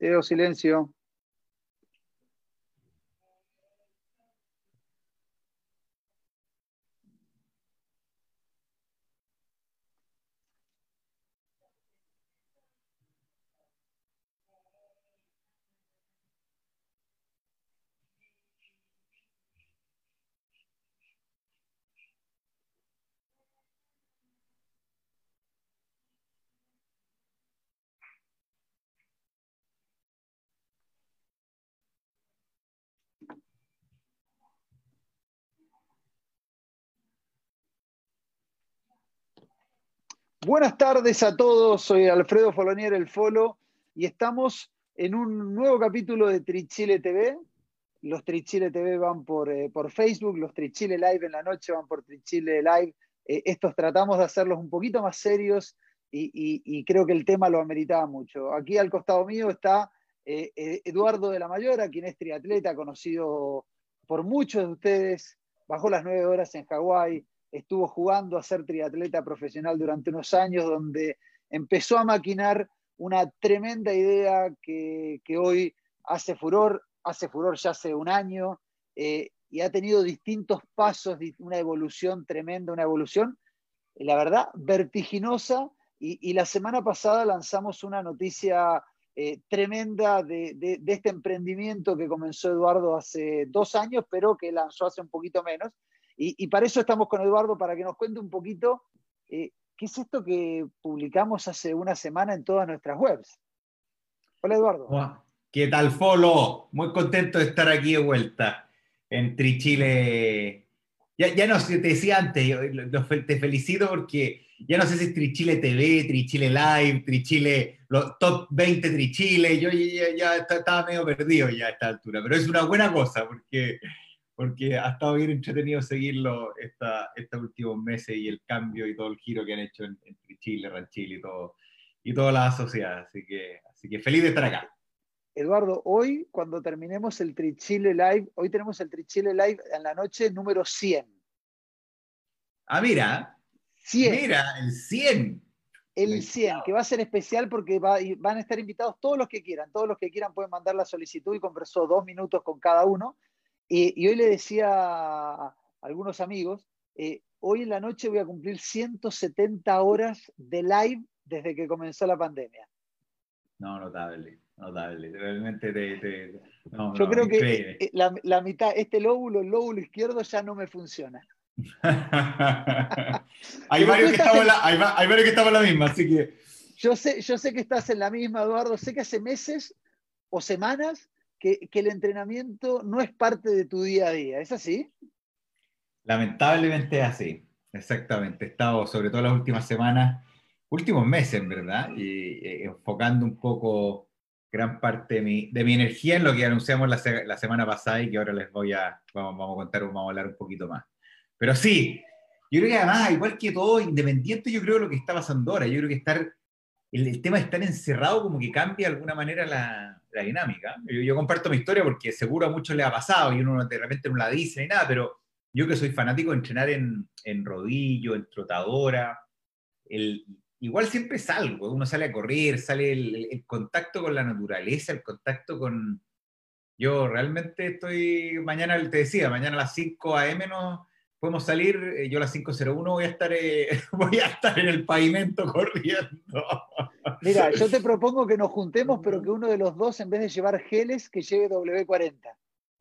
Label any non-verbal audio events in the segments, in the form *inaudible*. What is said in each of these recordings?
Teo, silencio. Buenas tardes a todos, soy Alfredo Folonier, el Folo, y estamos en un nuevo capítulo de Trichile TV. Los Trichile TV van por, eh, por Facebook, los Trichile Live en la noche van por Trichile Live. Eh, estos tratamos de hacerlos un poquito más serios y, creo que el tema lo ameritaba mucho. Aquí al costado mío está eh, Eduardo de la Mayora, quien es triatleta, conocido por muchos de ustedes, bajó las nueve horas en Hawái, estuvo jugando a ser triatleta profesional durante unos años, donde empezó a maquinar una tremenda idea que, hoy hace furor, hace furor ya hace un año, eh, y ha tenido distintos pasos, una evolución tremenda, una evolución, la verdad, vertiginosa, y, la semana pasada lanzamos una noticia eh, tremenda de, de, este emprendimiento que comenzó Eduardo hace dos años, pero que lanzó hace un poquito menos, y, para eso estamos con Eduardo, para que nos cuente un poquito eh, qué es esto que publicamos hace una semana en todas nuestras webs. Hola Eduardo. ¿Qué tal, Folo? Muy contento de estar aquí de vuelta en Trichile. Ya, ya no te decía antes, te felicito porque ya no sé si es Trichile TV, Trichile Live, Trichile, los top 20 Trichile. Yo ya, ya estaba medio perdido ya a esta altura, pero es una buena cosa porque porque ha estado bien entretenido seguirlo esta, estos últimos meses y el cambio y todo el giro que han hecho entre Chile, Ranchile y todo, y toda la sociedad. Así que, así que feliz de estar acá. Eduardo, hoy cuando terminemos el Trichile Live, hoy tenemos el Trichile Live en la noche número 100. Ah, mira. 100. Mira, el 100. El 100, que va a ser especial porque van a estar invitados todos los que quieran. Todos los que quieran pueden mandar la solicitud y conversó dos minutos con cada uno. Y, hoy le decía a algunos amigos, eh, hoy en la noche voy a cumplir 170 horas de live desde que comenzó la pandemia. No, notable, notable. Realmente te, Yo creo que eh, la, mitad, este lóbulo, el lóbulo izquierdo ya no me funciona. *laughs* hay, varios que estamos la, hay, varios que estamos en la misma, así que... Yo sé, yo sé que estás en la misma, Eduardo. Sé que hace meses o semanas que, el entrenamiento no es parte de tu día a día. ¿Es así? Lamentablemente es así, exactamente. He estado, sobre todo las últimas semanas, últimos meses, en verdad, y, eh, enfocando un poco gran parte de mi, de mi, energía en lo que anunciamos la, la, semana pasada y que ahora les voy a, vamos, vamos, a contar, vamos a hablar un poquito más. Pero sí, yo creo que además, igual que todo, independiente, yo creo lo que está pasando ahora, yo creo que estar, el, el tema de estar encerrado como que cambia de alguna manera la, la dinámica. Yo, comparto mi historia porque seguro a muchos le ha pasado y uno de repente no la dice ni nada, pero yo que soy fanático de entrenar en, en rodillo, en trotadora, igual siempre salgo, uno sale a correr, sale el, el, contacto con la naturaleza, el contacto con... Yo realmente estoy, mañana te decía, mañana a las 5 a.m. no, podemos salir, eh, yo a las 5.01 voy a estar, eh, *laughs* voy a estar en el pavimento corriendo. *laughs* Mira, yo te propongo que nos juntemos, pero que uno de los dos, en vez de llevar geles, que lleve W40.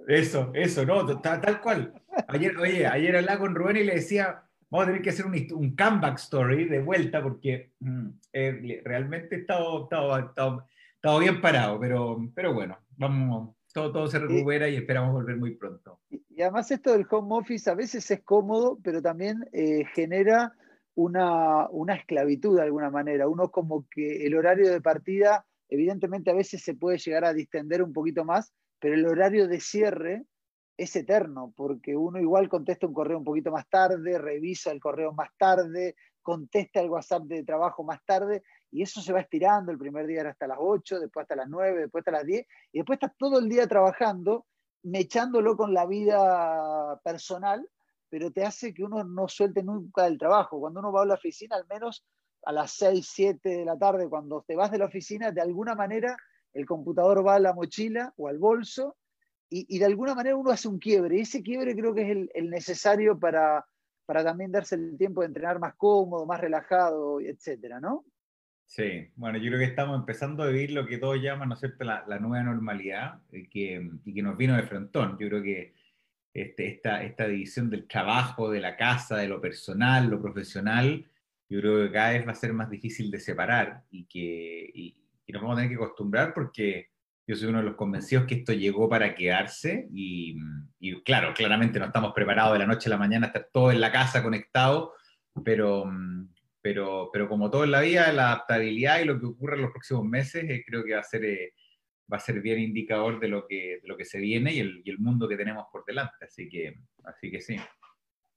Eso, eso, no, tal, cual. Ayer, oye, ayer hablaba con Rubén y le decía, vamos a tener que hacer un, un comeback story de vuelta porque mm, eh, realmente he estado, estado, estado, bien parado, pero, pero bueno, vamos, todo, todo se recupera y esperamos volver muy pronto. Y además esto del home office a veces es cómodo, pero también eh, genera una, una, esclavitud de alguna manera. Uno como que el horario de partida, evidentemente a veces se puede llegar a distender un poquito más, pero el horario de cierre es eterno, porque uno igual contesta un correo un poquito más tarde, revisa el correo más tarde, contesta el WhatsApp de trabajo más tarde, y eso se va estirando. El primer día era hasta las 8, después hasta las 9, después hasta las 10, y después estás todo el día trabajando mechándolo con la vida personal, pero te hace que uno no suelte nunca el trabajo. Cuando uno va a la oficina, al menos a las 6, 7 de la tarde, cuando te vas de la oficina, de alguna manera el computador va a la mochila o al bolso y, de alguna manera uno hace un quiebre. Y ese quiebre creo que es el, necesario para, para también darse el tiempo de entrenar más cómodo, más relajado, etcétera, ¿no? Sí, bueno, yo creo que estamos empezando a vivir lo que todos llaman, ¿no es cierto?, la, nueva normalidad y eh, que, y que nos vino de frontón. Yo creo que este, esta, esta división del trabajo, de la casa, de lo personal, lo profesional, yo creo que cada vez va a ser más difícil de separar y que y, nos vamos a tener que acostumbrar porque yo soy uno de los convencidos que esto llegó para quedarse y, y claro, claramente no estamos preparados de la noche a la mañana a estar todos en la casa conectados, pero, pero, pero como todo en la vida, la adaptabilidad y lo que ocurre en los próximos meses eh, creo que va a ser... Eh, va a ser bien indicador de lo que, de lo que se viene y el, y el, mundo que tenemos por delante. Así que, así que sí.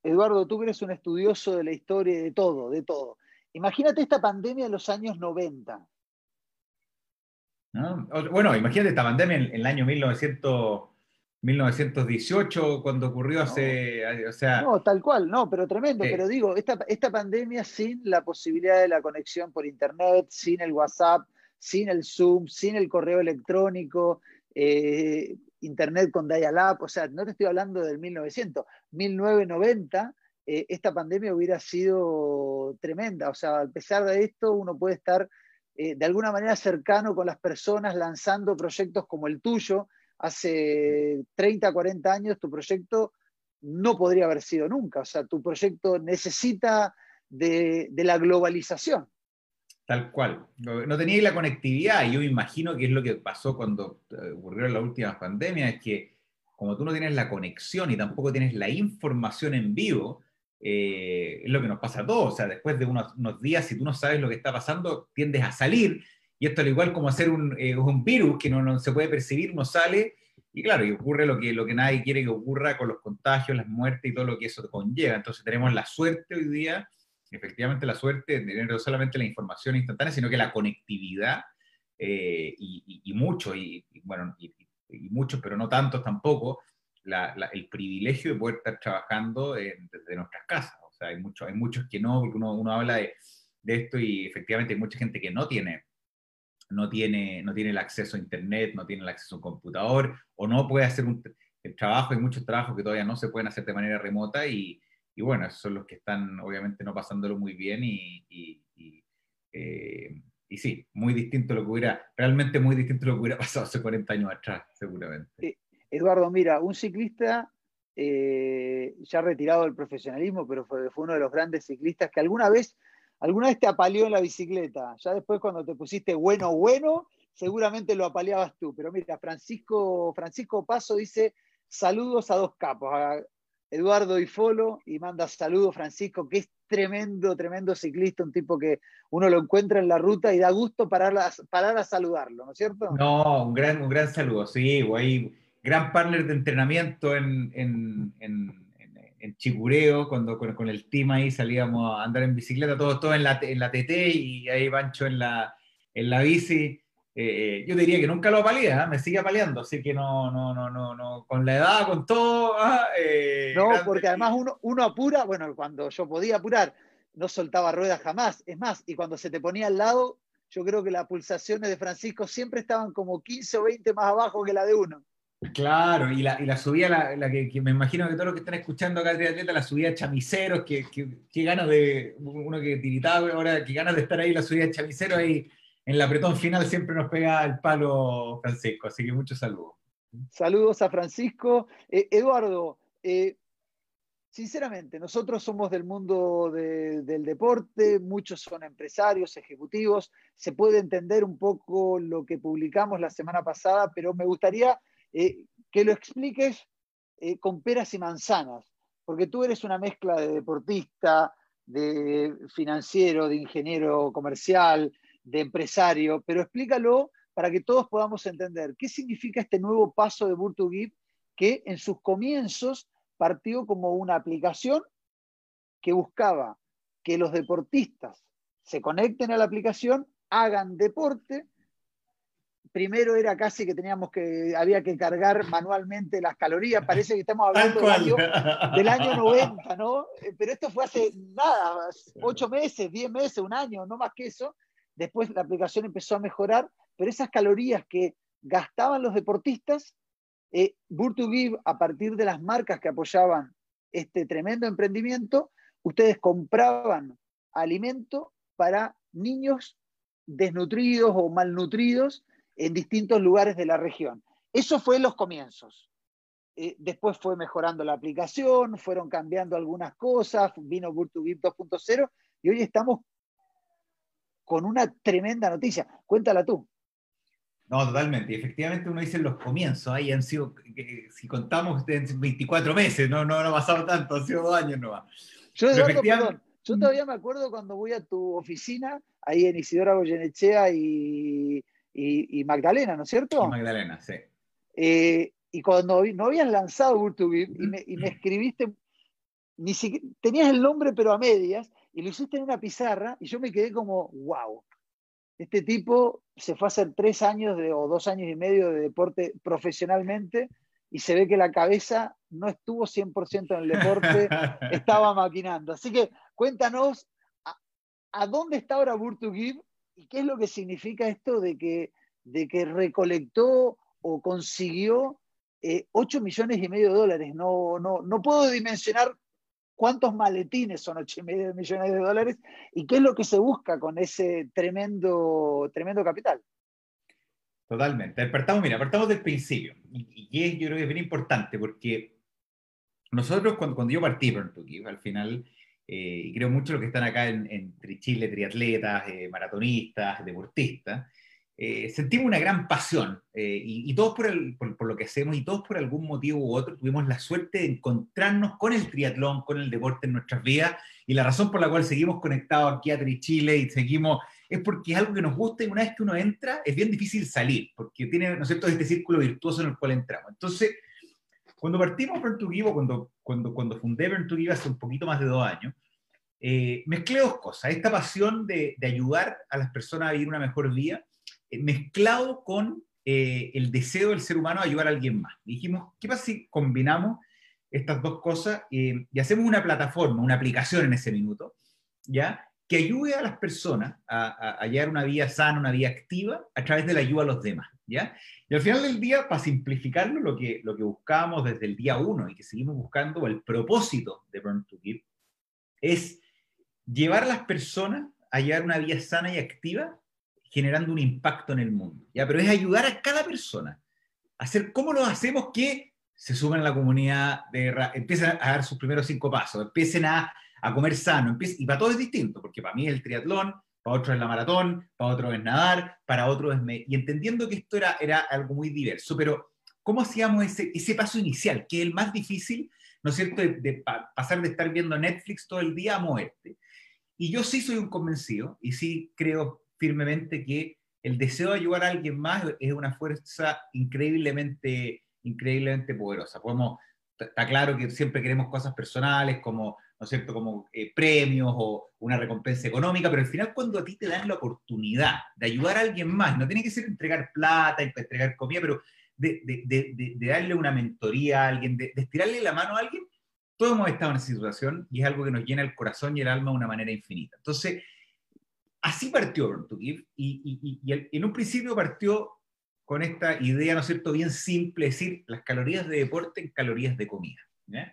Eduardo, tú eres un estudioso de la historia de todo, de todo. Imagínate esta pandemia en los años 90. Bueno, imagínate esta pandemia en, el año 1900, 1918, cuando ocurrió hace... O sea, no, tal cual, no, pero tremendo. Pero digo, esta, esta pandemia sin la posibilidad de la conexión por Internet, sin el WhatsApp, sin el Zoom, sin el correo electrónico, eh, Internet con dial-up, o sea, no te estoy hablando del 1900, 1990, eh, esta pandemia hubiera sido tremenda, o sea, a pesar de esto, uno puede estar eh, de alguna manera cercano con las personas lanzando proyectos como el tuyo. Hace 30, 40 años tu proyecto no podría haber sido nunca, o sea, tu proyecto necesita de, la globalización. Tal cual. No tenía la conectividad yo imagino que es lo que pasó cuando eh, ocurrió la última pandemia, es que como tú no tienes la conexión y tampoco tienes la información en vivo, eh, es lo que nos pasa a todos. O sea, después de unos, días, si tú no sabes lo que está pasando, tiendes a salir. Y esto al igual como hacer un, eh, un virus que no, no, se puede percibir, no sale. Y claro, y ocurre lo que, lo que nadie quiere que ocurra con los contagios, las muertes y todo lo que eso conlleva. Entonces tenemos la suerte hoy día efectivamente la suerte de tener no solamente la información instantánea, sino que la conectividad eh, y, mucho, y, bueno, y, muchos, pero no tantos tampoco, el privilegio de poder estar trabajando desde nuestras casas. O sea, hay, mucho, hay muchos que no, porque uno, uno habla de, de, esto y efectivamente hay mucha gente que no tiene, no, tiene, no tiene el acceso a Internet, no tiene el acceso a un computador, o no puede hacer un, el trabajo, hay muchos trabajos que todavía no se pueden hacer de manera remota y, y bueno, esos son los que están obviamente no pasándolo muy bien y, y, eh, sí, muy distinto lo que hubiera, realmente muy distinto lo que hubiera *laughs* pasado hace 40 años atrás, seguramente. Eduardo, mira, un ciclista eh, ya retirado del profesionalismo, pero fue, uno de los grandes ciclistas que alguna vez, alguna vez te apaleó en la bicicleta. Ya después cuando te pusiste bueno, bueno, seguramente lo apaleabas tú. Pero mira, Francisco, Francisco Paso dice, saludos a dos capos, Eduardo Ifolo y manda saludos Francisco, que es tremendo, tremendo ciclista, un tipo que uno lo encuentra en la ruta y da gusto parar a, parar a saludarlo, ¿no es cierto? No, un gran, un gran saludo, sí, güey. Gran partner de entrenamiento en, en, en, en Chicureo, cuando con, el team ahí salíamos a andar en bicicleta, todos todo en, la, en la TT y ahí Pancho en la, en la bici. Eh, yo diría que nunca lo apalía, ¿eh? me sigue apaleando, así que no, no, no, no, no, con la edad, con todo. ¿ah? Eh, no, porque además uno, uno apura, bueno, cuando yo podía apurar, no soltaba ruedas jamás. Es más, y cuando se te ponía al lado, yo creo que las pulsaciones de Francisco siempre estaban como 15 o 20 más abajo que la de uno. Claro, y la, y la subía, la, que, me imagino que todos los que están escuchando acá de atleta, la subía chamiceros, que, que, ganas de, uno que tiritaba ahora, que ganas de estar ahí, la subía chamiceros ahí en la apretón final siempre nos pega el palo Francisco, así que muchos saludos. Saludos a Francisco. Eh, Eduardo, eh, sinceramente, nosotros somos del mundo del deporte, muchos son empresarios, ejecutivos, se puede entender un poco lo que publicamos la semana pasada, pero me gustaría eh, que lo expliques con peras y manzanas, porque tú eres una mezcla de deportista, de financiero, de ingeniero comercial, de empresario, pero explícalo para que todos podamos entender qué significa este nuevo paso de Burtugib que en sus comienzos partió como una aplicación que buscaba que los deportistas se conecten a la aplicación, hagan deporte. Primero era casi que teníamos que, había que cargar manualmente las calorías, parece que estamos hablando del año, del año *laughs* 90, ¿no? Eh, pero esto fue hace nada, ocho meses, diez meses, un año, no más que eso. Después la aplicación empezó a mejorar, pero esas calorías que gastaban los deportistas, eh, Give, a partir de las marcas que apoyaban este tremendo emprendimiento, ustedes compraban alimento para niños desnutridos o malnutridos en distintos lugares de la región. Eso fue los comienzos. Eh, después fue mejorando la aplicación, fueron cambiando algunas cosas, vino Give 2.0 y hoy estamos con una tremenda noticia. Cuéntala tú. No, totalmente. Efectivamente, uno dice los comienzos, ahí han sido, si contamos, 24 meses, no, no, no ha pasado tanto, han sido dos años nomás. Yo, yo todavía me acuerdo cuando voy a tu oficina, ahí en Isidora Goyenechea y, y, Magdalena, ¿no es cierto? Magdalena, sí. Eh, y cuando no habían lanzado Urtubib y me, y me escribiste, ni siquiera, tenías el nombre pero a medias, y lo hiciste en una pizarra, y yo me quedé como, wow, este tipo se fue a hacer tres años de, o dos años y medio de deporte profesionalmente y se ve que la cabeza no estuvo 100% en el deporte, *laughs* estaba maquinando. Así que cuéntanos a, dónde está ahora Burto Give y qué es lo que significa esto de que, de que recolectó o consiguió 8 eh, millones y medio de dólares. No, no, no puedo dimensionar cuántos maletines son 8 millones de dólares y qué es lo que se busca con ese tremendo, tremendo capital. Totalmente. Partamos, mira, partamos del principio. Y, y yo creo que es bien importante porque nosotros cuando, cuando yo partí por al final, eh, y creo mucho lo que están acá en, en Chile, triatletas, eh, maratonistas, deportistas, eh, sentimos una gran pasión eh, y, todos por, el, por, lo que hacemos y todos por algún motivo u otro tuvimos la suerte de encontrarnos con el triatlón, con el deporte en nuestras vidas y la razón por la cual seguimos conectados aquí a Chile y seguimos es porque es algo que nos gusta y una vez que uno entra es bien difícil salir porque tiene, ¿no es cierto?, este círculo virtuoso en el cual entramos. Entonces, cuando partimos Burn to cuando, cuando, cuando fundé to hace un poquito más de dos años, eh, mezclé dos cosas, esta pasión de, de ayudar a las personas a vivir una mejor vida eh, mezclado con eh, el deseo del ser humano de ayudar a alguien más. dijimos, ¿qué pasa si combinamos estas dos cosas eh, y hacemos una plataforma, una aplicación en ese minuto, ¿ya? que ayude a las personas a, hallar una vida sana, una vida activa, a través de la ayuda a los demás. ¿Ya? Y al final del día, para simplificarlo, lo que, lo que buscábamos desde el día uno y que seguimos buscando, el propósito de Burn to Give, es llevar a las personas a llevar una vida sana y activa generando un impacto en el mundo. ¿ya? Pero es ayudar a cada persona. Hacer cómo lo hacemos que se sumen a la comunidad, de, empiecen a dar sus primeros cinco pasos, empiecen a, a comer sano, empiecen, y para todos es distinto, porque para mí el triatlón, para otros es la maratón, para otros es nadar, para otros es... y entendiendo que esto era, era algo muy diverso, pero ¿cómo hacíamos ese, ese paso inicial, que es el más difícil, ¿no es cierto?, de, de pasar de estar viendo Netflix todo el día a moverte. Y yo sí soy un convencido, y sí creo firmemente que el deseo de ayudar a alguien más es una fuerza increíblemente, increíblemente poderosa. Podemos, está claro que siempre queremos cosas personales como, ¿no es cierto?, como eh, premios o una recompensa económica, pero al final cuando a ti te dan la oportunidad de ayudar a alguien más, no tiene que ser entregar plata, entregar comida, pero de, de, de, darle una mentoría a alguien, de, estirarle la mano a alguien, todos hemos estado en esa situación y es algo que nos llena el corazón y el alma de una manera infinita. Entonces, así partió Burn to Give y, en un principio partió con esta idea, ¿no es cierto?, bien simple, es decir, las calorías de deporte en calorías de comida. Eh,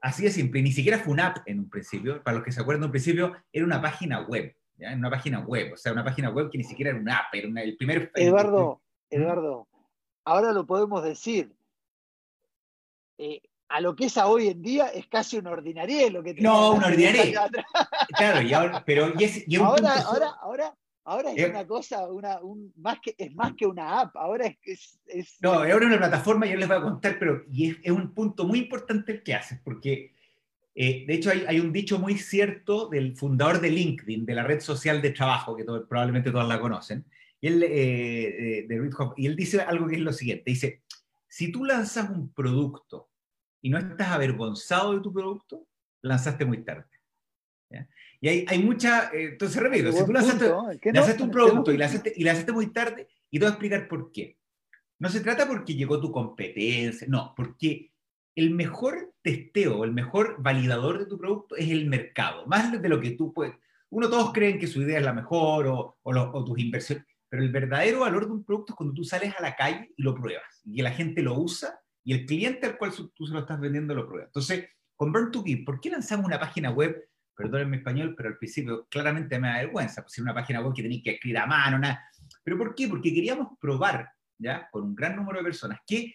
así de simple, ni siquiera fue una app en un principio, para los que se acuerdan, en un principio era una página web, ¿ya? una página web, o sea, una página web que ni siquiera era una app, era el primer... Eduardo, Eduardo, ahora lo podemos decir. Eh, a lo que es a hoy en día es casi un ordinarie lo que No, un ordinarie. *laughs* claro, y ahora, pero y ahora, ahora, ahora, ahora es, una cosa, una, un, más que, es más que una app, ahora es... es, no, ahora es una plataforma, yo les voy a contar, pero y es, es un punto muy importante el que haces, porque eh, de hecho hay, hay, un dicho muy cierto del fundador de LinkedIn, de la red social de trabajo, que probablemente todas la conocen, y él, eh, eh, de y él dice algo que es lo siguiente, dice, si tú lanzas un producto y no estás avergonzado de tu producto, lanzaste muy tarde. Y hay, hay mucha, eh, entonces repito, si tú lanzaste, lanzaste un producto y lanzaste, y lanzaste muy tarde, y te voy a explicar por qué. No se trata porque llegó tu competencia, no, porque el mejor testeo, el mejor validador de tu producto es el mercado, más de lo que tú puedes. Uno todos creen que su idea es la mejor o, o, o tus inversiones. pero el verdadero valor de un producto es cuando tú sales a la calle y lo pruebas, y la gente lo usa, y el cliente al cual tú se lo estás vendiendo lo prueba. Entonces, con Burn to Give, ¿por qué lanzamos una página web? Perdón mi español, pero al principio claramente me da vergüenza, pues una página web que tenéis que escribir a mano, nada. ¿Pero por qué? Porque queríamos probar, ¿ya? Con un gran número de personas, que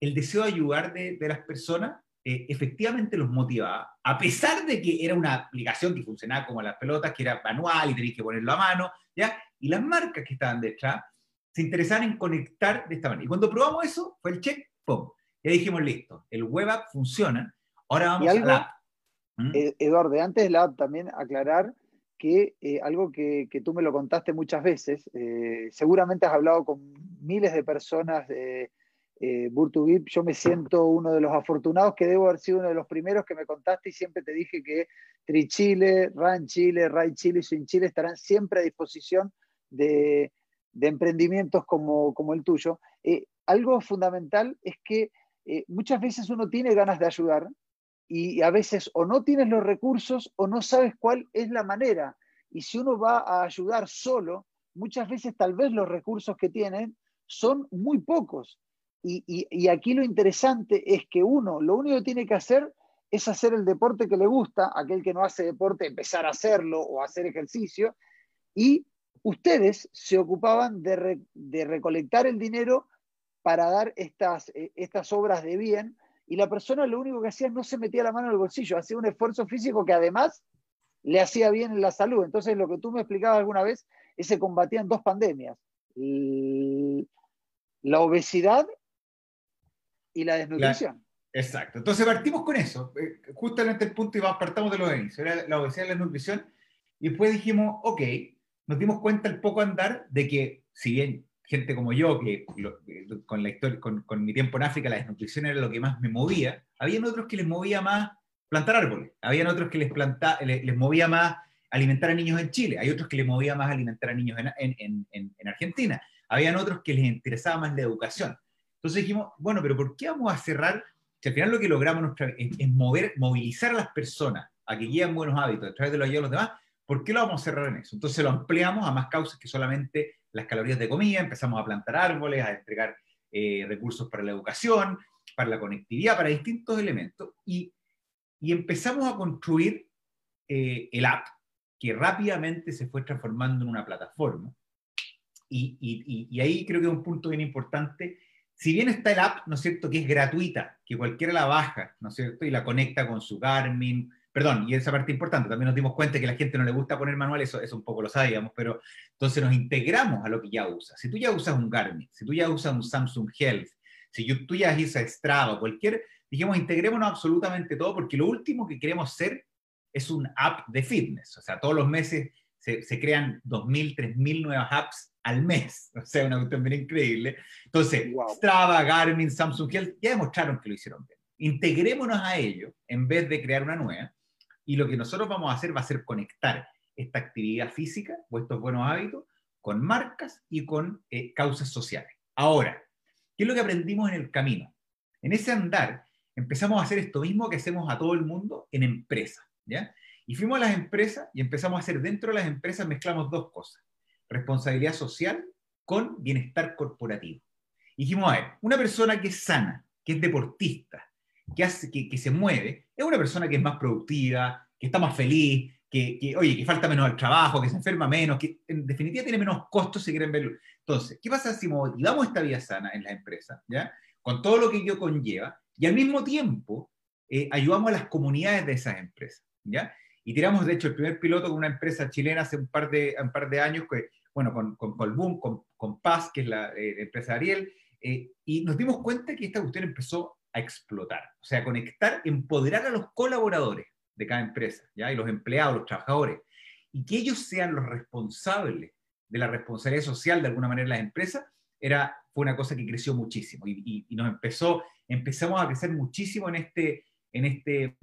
el deseo de ayudar de, de las personas eh, efectivamente los motivaba, a pesar de que era una aplicación que funcionaba como las pelotas, que era manual y tenías que ponerlo a mano, ¿ya? Y las marcas que estaban detrás se interesaban en conectar de esta manera. Y cuando probamos eso, fue el check, ¡pum! Ya dijimos, listo, el web app funciona, ahora vamos a la app. Eh, Eduardo, antes de la también aclarar que eh, algo que, tú me lo contaste muchas veces, seguramente has hablado con miles de personas de eh, Burtugip, yo me siento uno de los afortunados que debo haber sido uno de los primeros que me contaste y siempre te dije que Trichile, Ran Chile, Ray Chile y Sin Chile estarán siempre a disposición de, emprendimientos como, como, el tuyo. Eh, algo fundamental es que eh, muchas veces uno tiene ganas de ayudar y a veces o no tienes los recursos o no sabes cuál es la manera. Y si uno va a ayudar solo, muchas veces tal vez los recursos que tienen son muy pocos y, aquí lo interesante es que uno, lo único que tiene que hacer es hacer el deporte que le gusta, aquel que no hace deporte, empezar a hacerlo o hacer ejercicio, y ustedes se ocupaban de, recolectar el dinero para dar estas, eh, estas obras de bien, y la persona lo único que hacía no se metía la mano en el bolsillo, hacía un esfuerzo físico que además le hacía bien en la salud. Entonces, lo que tú me explicabas alguna vez es que se combatían dos pandemias, la obesidad y la desnutrición. exacto. Entonces partimos con eso, eh, justamente el punto y partamos de los inicios, era la obesidad y la desnutrición, y después dijimos, ok, nos dimos cuenta el poco andar de que, si bien gente como yo, que con, la historia, con, mi tiempo en África la desnutrición era lo que más me movía, habían otros que les movía más plantar árboles, habían otros que les, movía más alimentar a niños en Chile, hay otros que les movía más alimentar a niños en, en, en, en Argentina, habían otros que les interesaba más la educación. Entonces dijimos, bueno, pero ¿por qué vamos a cerrar? Si al final lo que logramos es, mover, movilizar a las personas a que guíen buenos hábitos a través de los ayudos de los demás, ¿por qué lo vamos a cerrar en eso? Entonces lo ampliamos a más causas que solamente las calorías de comida, empezamos a plantar árboles, a entregar eh, recursos para la educación, para la conectividad, para distintos elementos, y, y empezamos a construir eh, el app, que rápidamente se fue transformando en una plataforma. Y, y, y, ahí creo que es un punto bien importante si bien está el app, ¿no es cierto?, que es gratuita, que cualquiera la baja, ¿no es cierto?, y la conecta con su Garmin, perdón, y esa parte importante, también nos dimos cuenta que a la gente no le gusta poner manual, eso, eso un poco lo sabíamos, pero entonces nos integramos a lo que ya usa. Si tú ya usas un Garmin, si tú ya usas un Samsung Health, si tú ya usas Strava, cualquier, dijimos, integrémonos absolutamente todo, porque lo último que queremos ser es un app de fitness. O sea, todos los meses se, se crean 2.000, 3.000 nuevas apps al mes. *laughs* O sea, una cuestión bien increíble. Entonces, Strava, Garmin, Samsung Health ya demostraron que lo hicieron bien. Integrémonos a ello en vez de crear una nueva. Y lo que nosotros vamos a hacer va a ser conectar esta actividad física o estos buenos hábitos con marcas y con eh, causas sociales. Ahora, ¿qué es lo que aprendimos en el camino? En ese andar empezamos a hacer esto mismo que hacemos a todo el mundo en empresas, ¿ya? Y fuimos a las empresas y empezamos a hacer dentro de las empresas, mezclamos dos cosas responsabilidad social con bienestar corporativo. dijimos, a ver, una persona que es sana, que es deportista, que, hace, que, se mueve, es una persona que es más productiva, que está más feliz, que, oye, que falta menos al trabajo, que se enferma menos, que en definitiva tiene menos costos si quieren verlo. Entonces, ¿qué pasa si motivamos esta vida sana en la empresa, ¿ya? con todo lo que ello conlleva, y al mismo tiempo eh, ayudamos a las comunidades de esas empresas? ¿ya? Y tiramos, de hecho, el primer piloto con una empresa chilena hace un par de, un par de años, que, bueno, con, con Colboom, con, con, Paz, que es la eh, empresa Ariel, eh, y nos dimos cuenta que esta cuestión empezó a explotar, o sea, conectar, empoderar a los colaboradores de cada empresa, ¿ya? y los empleados, los trabajadores, y que ellos sean los responsables de la responsabilidad social de alguna manera en las empresas, era, fue una cosa que creció muchísimo y, y, nos empezó, empezamos a crecer muchísimo en este, en este,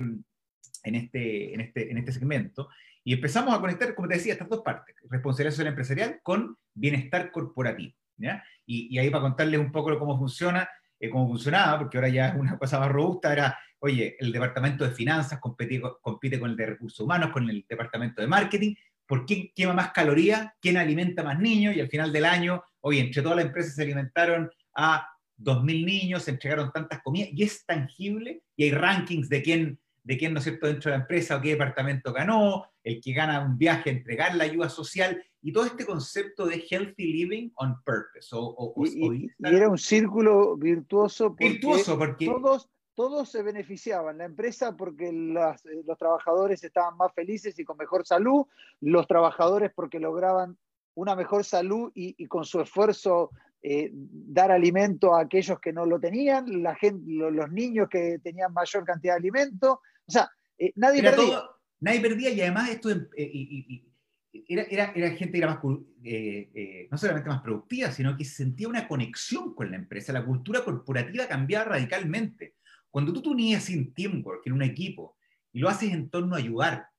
en este, en este, en este segmento. Y empezamos a conectar, como te decía, estas dos partes, responsabilidad social empresarial con bienestar corporativo. ¿ya? Y, y, ahí para contarles un poco cómo funciona, eh, cómo funcionaba, porque ahora ya es una cosa más robusta, era, oye, el departamento de finanzas compite, con el de recursos humanos, con el departamento de marketing, por quién quema más calorías, quién alimenta más niños, y al final del año, oye, entre todas las empresas se alimentaron a 2.000 niños, se entregaron tantas comidas, y es tangible, y hay rankings de quién, de quién, ¿no es cierto?, dentro de la empresa o qué departamento ganó, el que gana un viaje, entregar la ayuda social, y todo este concepto de healthy living on purpose. O, y, era un círculo virtuoso porque, virtuoso porque todos, todos se beneficiaban. La empresa porque eh, los trabajadores estaban más felices y con mejor salud, los trabajadores porque lograban una mejor salud y, con su esfuerzo eh, dar alimento a aquellos que no lo tenían, la gente, los niños que tenían mayor cantidad de alimento. O sea, eh, nadie perdía. nadie perdía y además esto era, era, era, gente que era más, no solamente más productiva, sino que sentía una conexión con la empresa. La cultura corporativa cambiaba radicalmente. Cuando tú te unías sin teamwork en un equipo y lo haces en torno a ayudar,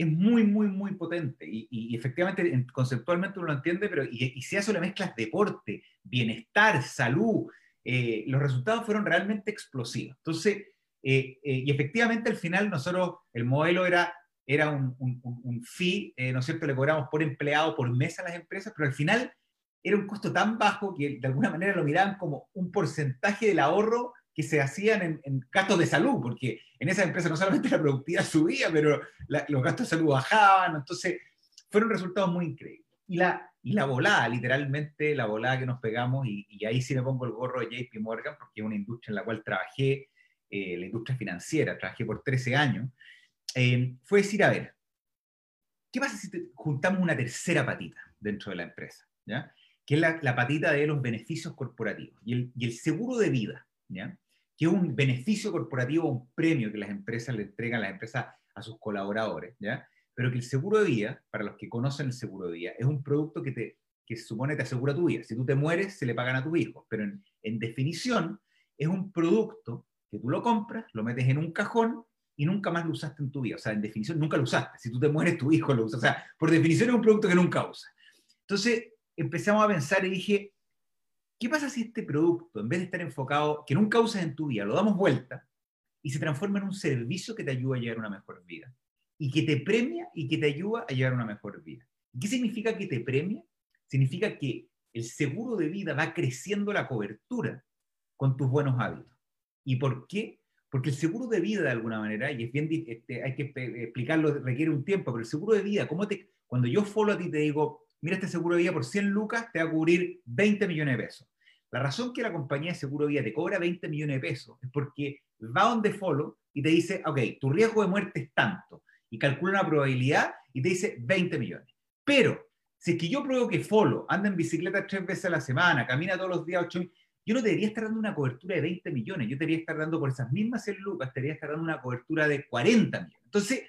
es muy, muy, muy potente. Y, efectivamente, conceptualmente uno lo entiende, pero y, si a eso le mezclas deporte, bienestar, salud, eh, los resultados fueron realmente explosivos. Entonces, eh, eh, y efectivamente al final nosotros, el modelo era, era un, un, fee, ¿no es cierto? Le cobramos por empleado, por mes a las empresas, pero al final era un costo tan bajo que de alguna manera lo miraban como un porcentaje del ahorro que se hacían en, en, gastos de salud, porque en esa empresa no solamente la productividad *laughs* subía, pero los gastos de salud bajaban, entonces fueron resultados muy increíbles. Y la, y la volada, literalmente la volada que nos pegamos, y, ahí sí me pongo el gorro de JP Morgan, porque es una industria en la cual trabajé, eh, la industria financiera, trabajé por 13 años, eh, fue decir, a ver, ¿qué pasa si juntamos una tercera patita dentro de la empresa? ¿ya? Que es la, la patita de los beneficios corporativos y el, y el seguro de vida. ¿Ya? que es un beneficio corporativo, un premio que las empresas le entregan las empresas a sus colaboradores, ¿ya? pero que el seguro de vida, para los que conocen el seguro de vida, es un producto que, te, que supone te asegura tu vida. Si tú te mueres, se le pagan a tus hijos, pero en, en definición es un producto que tú lo compras, lo metes en un cajón y nunca más lo usaste en tu vida. O sea, en definición, nunca lo usaste. Si tú te mueres, tu hijo lo usa. O sea, por definición es un producto que nunca usa. Entonces empezamos a pensar y dije, ¿Qué pasa si este producto, en vez de estar enfocado, que nunca usas en tu vida, lo damos vuelta y se transforma en un servicio que te ayuda a llevar una mejor vida? Y que te premia y que te ayuda a llevar una mejor vida. ¿Qué significa que te premia? Significa que el seguro de vida va creciendo la cobertura con tus buenos hábitos. ¿Y por qué? Porque el seguro de vida, de alguna manera, y es bien, este, hay que explicarlo, requiere un tiempo, pero el seguro de vida, ¿cómo te, cuando yo follow a ti te digo, mira, este seguro de vida por 100 lucas te va a cubrir 20 millones de pesos. La razón que la compañía de seguro de vida te cobra 20 millones de pesos es porque va donde follow y te dice, ok, tu riesgo de muerte es tanto, y calcula una probabilidad y te dice 20 millones. Pero, si es que yo pruebo que follow anda en bicicleta tres veces a la semana, camina todos los días 8 yo no debería estar dando una cobertura de 20 millones, yo debería estar dando por esas mismas 100 lucas, debería estar dando una cobertura de 40 millones. Entonces,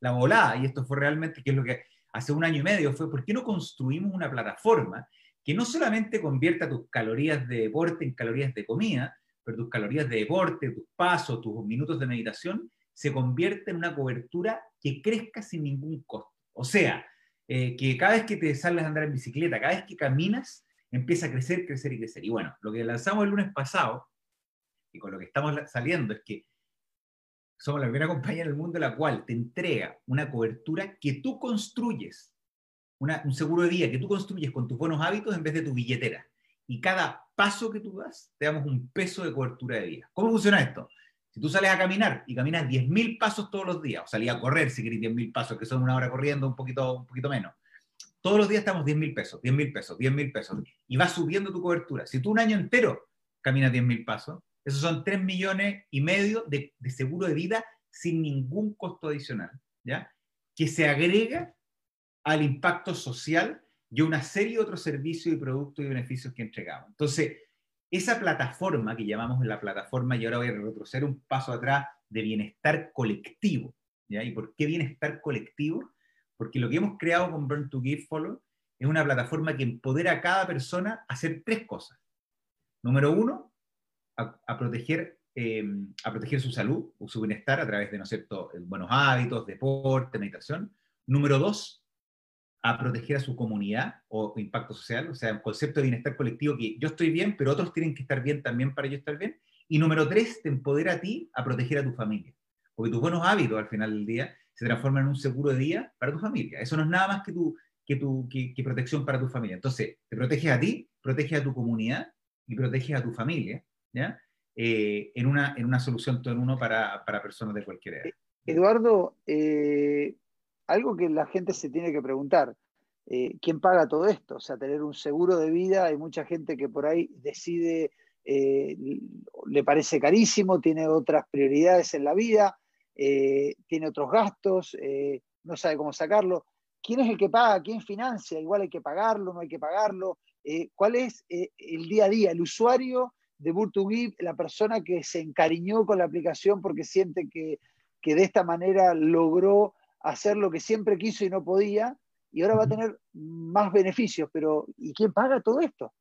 la volada, y esto fue realmente, que es lo que hace un año y medio, fue ¿por qué no construimos una plataforma que no solamente convierta tus calorías de deporte en calorías de comida, pero tus calorías de deporte, tus pasos, tus minutos de meditación, se convierte en una cobertura que crezca sin ningún costo. O sea, eh, que cada vez que te sales a andar en bicicleta, cada vez que caminas, empieza a crecer, crecer y crecer. Y bueno, lo que lanzamos el lunes pasado, y con lo que estamos saliendo, es que somos la primera compañía en el mundo la cual te entrega una cobertura que tú construyes un seguro de vida que tú construyes con tus buenos hábitos en vez de tu billetera. Y cada paso que tú das, te damos un peso de cobertura de vida. ¿Cómo funciona esto? Si tú sales a caminar y caminas 10.000 pasos todos los días, o salís a correr si querés 10.000 pasos, que son una hora corriendo, un poquito, un poquito menos, todos los días estamos 10.000 pesos, 10.000 pesos, 10.000 pesos, y vas subiendo tu cobertura. Si tú un año entero caminas 10.000 pasos, esos son 3 millones y medio de, de seguro de vida sin ningún costo adicional, ¿ya? Que se agrega al impacto social y una serie de otros servicios y productos y beneficios que entregamos. Entonces, esa plataforma que llamamos la plataforma, y ahora voy a retroceder un paso atrás, de bienestar colectivo. ¿ya? ¿Y por qué bienestar colectivo? Porque lo que hemos creado con Burn to Give Follow es una plataforma que empodera a cada persona a hacer tres cosas. Número uno, a, proteger, eh, a proteger su salud o su bienestar a través de, ¿no cierto?, buenos hábitos, deporte, meditación. Número dos, a proteger a su comunidad o impacto social, o sea, un concepto de bienestar colectivo que yo estoy bien, pero otros tienen que estar bien también para yo estar bien. Y número tres, te empodera a ti a proteger a tu familia, porque tus buenos hábitos al final del día se transforma en un seguro de día para tu familia. Eso no es nada más que, tu, que, tu, que, protección para tu familia. Entonces, te proteges a ti, proteges a tu comunidad y proteges a tu familia, Eh, en, una, en una solución todo en uno para, para personas de cualquier edad. Eduardo, eh, algo que la gente se tiene que preguntar, eh, ¿quién paga todo esto? O sea, tener un seguro de vida, hay mucha gente que por ahí decide, le parece carísimo, tiene otras prioridades en la vida, tiene otros gastos, no sabe cómo sacarlo. ¿Quién es el que paga? ¿Quién financia? Igual hay que pagarlo, no hay que pagarlo. ¿Cuál es el día a día? El usuario de Boot2Give, la persona que se encariñó con la aplicación porque siente que, que de esta manera logró hacer lo que siempre quiso y no podía, y ahora va a tener más beneficios, pero ¿y quién paga todo esto?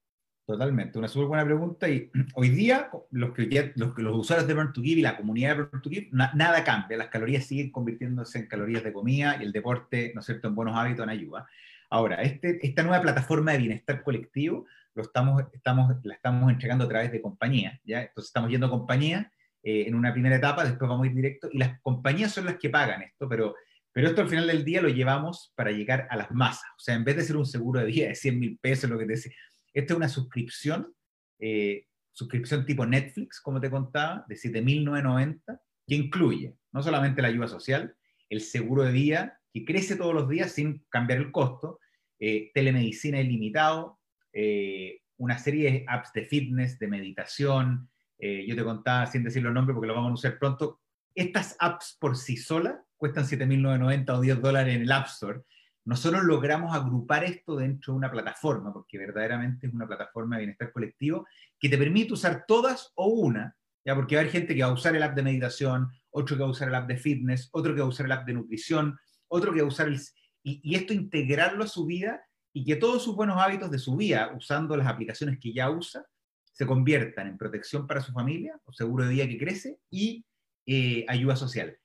Totalmente, una súper buena pregunta. Y *clears throat* hoy día, los, que los, los usuarios de Burn to Give y la comunidad de Burn to Give, nada cambia. Las calorías siguen convirtiéndose en calorías de comida y el deporte, ¿no es cierto?, en buenos hábitos, en ayuda. Ahora, este, esta nueva plataforma de bienestar colectivo lo estamos, estamos, la estamos entregando a través de compañías. ¿ya? Entonces, estamos yendo a compañías eh, en una primera etapa, después vamos a ir directo, y las compañías son las que pagan esto, pero pero esto al final del día lo llevamos para llegar a las masas. O sea, en vez de ser un seguro de vida de 100 mil pesos, lo que te decía, esta es una suscripción, eh, suscripción tipo Netflix, como te contaba, de 7.990, que incluye no solamente la ayuda social, el seguro de vida, que crece todos los días sin cambiar el costo, eh, telemedicina ilimitado, eh, una serie de apps de fitness, de meditación. yo te contaba, sin decir los nombres porque lo vamos a usar pronto, estas apps por sí solas cuestan 7.990 o 10 dólares en el App Store. Nosotros logramos agrupar esto dentro de una plataforma, porque verdaderamente es una plataforma de bienestar colectivo que te permite usar todas o una, ¿ya? porque va a haber gente que va a usar el app de meditación, otro que va a usar el app de fitness, otro que va a usar el app de nutrición, otro que va a usar el... Y, y esto integrarlo a su vida y que todos sus buenos hábitos de su vida, usando las aplicaciones que ya usa, se conviertan en protección para su familia, o seguro de vida que crece, y eh, ayuda social.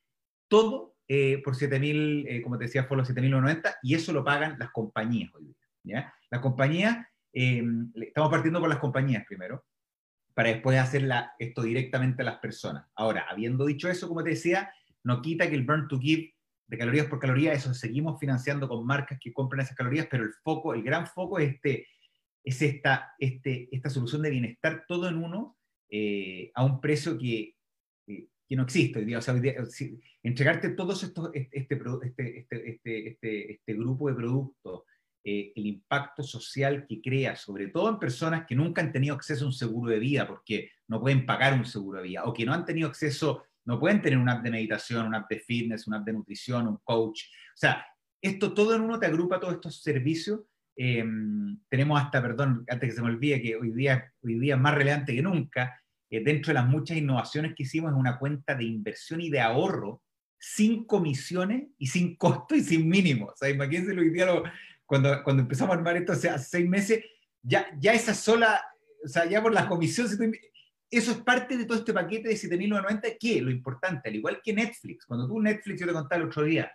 Todo eh, por 7.000, eh, como te decía, fue los 7.090, y eso lo pagan las compañías hoy día. ¿ya? Las compañías, em, estamos partiendo por las compañías primero, para después hacer esto directamente a las personas. Ahora, habiendo dicho eso, como te decía, no quita que el burn to give de calorías por calorías, eso seguimos financiando con marcas que compran esas calorías, pero el foco, el gran foco es, este, es esta, este, esta solución de bienestar todo en uno eh, a un precio que que no existe. O sea, entregarte todos estos, este, este, este, este, este, este grupo de productos, eh, el impacto social que crea, sobre todo en personas que nunca han tenido acceso a un seguro de vida porque no pueden pagar un seguro de vida, o que no han tenido acceso, no pueden tener una app de meditación, una app de fitness, una app de nutrición, un coach. O sea, esto todo en uno te agrupa todos estos servicios. Em, tenemos hasta, perdón, antes que se me olvide, que hoy día, hoy día más relevante que nunca, eh, dentro de las muchas innovaciones que hicimos, es una cuenta de inversión y de ahorro sin comisiones y sin costo y sin mínimo. O sea, imagínense lo que cuando, cuando empezamos a armar esto hace, seis meses, ya, ya esa sola, o sea, ya por las comisiones, eso es parte de todo este paquete de 7.990, que lo importante, al igual que Netflix, cuando tú Netflix, yo te contaba el otro día,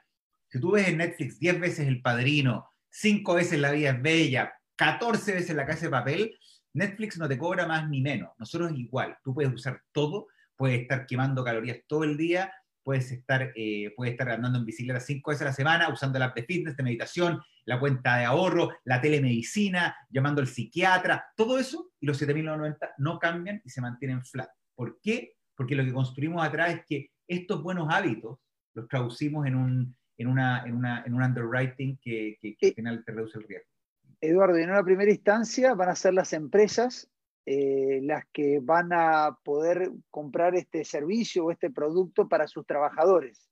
si tú ves en Netflix 10 veces El Padrino, 5 veces La Vida es Bella, 14 veces La Casa de Papel, Netflix no te cobra más ni menos. Nosotros igual. Tú puedes usar todo, puedes estar quemando calorías todo el día, puedes estar, eh, puedes estar andando en bicicleta cinco veces a la semana, usando la app de fitness, de meditación, la cuenta de ahorro, la telemedicina, llamando al psiquiatra, todo eso y los 7.990 no cambian y se mantienen flat. ¿Por qué? Porque lo que construimos atrás es que estos buenos hábitos los traducimos en un, en una, en una, en un underwriting que, que, que al final te reduce el riesgo. Eduardo, en una primera instancia van a ser las empresas eh, las que van a poder comprar este servicio o este producto para sus trabajadores.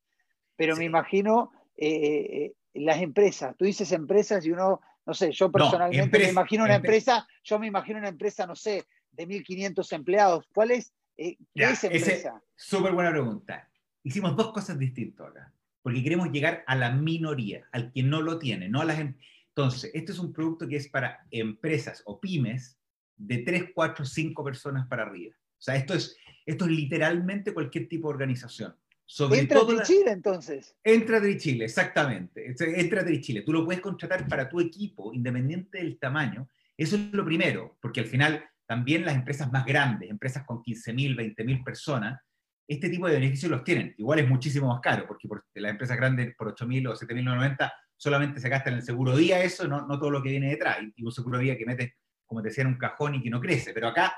Pero me imagino eh, eh, las empresas, tú dices empresas y uno, no sé, yo personalmente me imagino una empresa, yo me imagino una empresa, no sé, de 1.500 empleados. ¿Cuál es? ¿Qué es empresa? Súper buena pregunta. Hicimos dos cosas distintas acá, porque queremos llegar a la minoría, al que no lo tiene, no a las empresas entonces, este es un producto que es para empresas o pymes de 3, 4, 5 personas para arriba. O sea, esto es, esto es literalmente cualquier tipo de organización. Sobre entra todo Chile entonces. Entra Chile, exactamente. Entra Chile. Tú lo puedes contratar para tu equipo, independiente del tamaño. Eso es lo primero, porque al final también las empresas más grandes, empresas con 15.000, 20.000 personas, este tipo de beneficios los tienen. Igual es muchísimo más caro, porque por las empresas grandes por 8.000 o 7.990 solamente se gasta en el seguro día eso, no, no todo lo que viene detrás. Y un seguro día que metes, como te decía, en un cajón y que no crece. Pero acá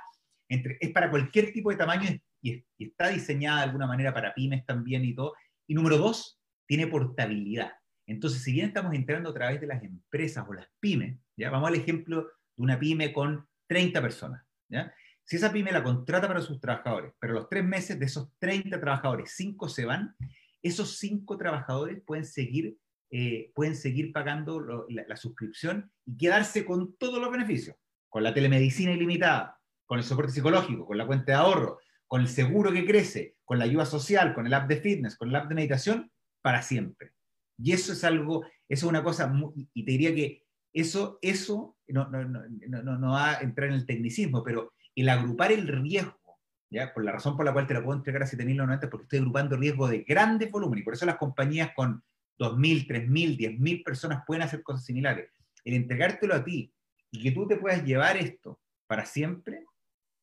es para cualquier tipo de tamaño y, está diseñada de alguna manera para pymes también y todo. Y número dos, tiene portabilidad. Entonces, si bien estamos entrando a través de las empresas o las pymes, ¿ya? vamos al ejemplo de una pyme con 30 personas. ¿ya? Si esa pyme la contrata para sus trabajadores, pero los tres meses de esos 30 trabajadores, 5 se van, esos 5 trabajadores pueden seguir, eh, pueden seguir pagando la, suscripción y quedarse con todos los beneficios, con la telemedicina ilimitada, con el soporte psicológico, con la cuenta de ahorro, con el seguro que crece, con la ayuda social, con el app de fitness, con el app de meditación, para siempre. Y eso es algo, eso es una cosa, y te diría que eso, eso no, no, no, no, va a entrar en el tecnicismo, pero el agrupar el riesgo, ¿ya? por la razón por la cual te lo puedo entregar a 7.090, porque estoy agrupando riesgo de grandes volúmenes, y por eso las compañías con 2.000, 3.000, 10.000 personas pueden hacer cosas similares. El entregártelo a ti y que tú te puedas llevar esto para siempre,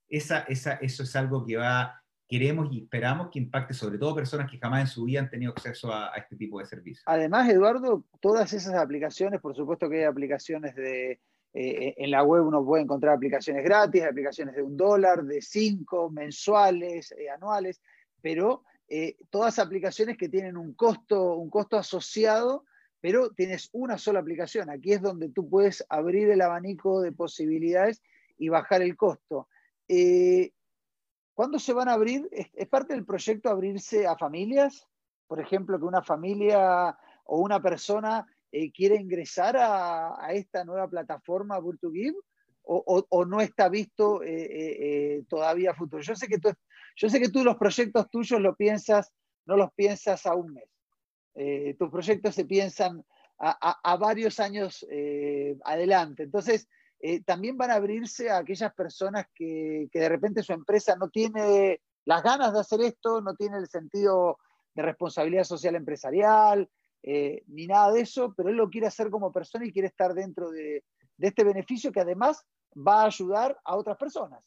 esa, esa, eso es algo que va, queremos y esperamos que impacte sobre todo personas que jamás en su vida han tenido acceso a, este tipo de servicios. Además, Eduardo, todas esas aplicaciones, por supuesto que hay aplicaciones de, eh, en la web uno puede encontrar aplicaciones gratis, aplicaciones de un dólar, de cinco, mensuales, eh, anuales, pero eh, todas aplicaciones que tienen un costo, un costo asociado, pero tienes una sola aplicación. Aquí es donde tú puedes abrir el abanico de posibilidades y bajar el costo. ¿Cuándo se van a abrir? ¿Es parte del proyecto abrirse a familias? Por ejemplo, que una familia o una persona eh, quiere ingresar a, esta nueva plataforma o, o, no está visto eh, eh, todavía futuro. Yo sé, que tú, yo sé que tú los proyectos tuyos lo piensas, no los piensas a un mes. Tus proyectos se piensan a, varios años adelante. Entonces, también van a abrirse a aquellas personas que, de repente su empresa no tiene las ganas de hacer esto, no tiene el sentido de responsabilidad social empresarial, eh, ni nada de eso, pero él lo quiere hacer como persona y quiere estar dentro de, este beneficio que además va a ayudar a otras personas.